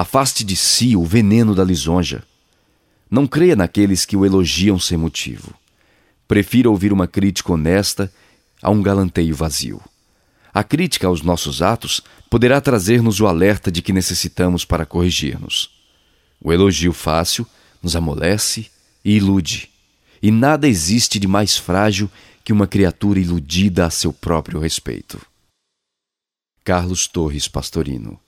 Afaste de si o veneno da lisonja. Não creia naqueles que o elogiam sem motivo. Prefira ouvir uma crítica honesta a um galanteio vazio. A crítica aos nossos atos poderá trazer-nos o alerta de que necessitamos para corrigir-nos. O elogio fácil nos amolece e ilude, e nada existe de mais frágil que uma criatura iludida a seu próprio respeito. Carlos Torres Pastorino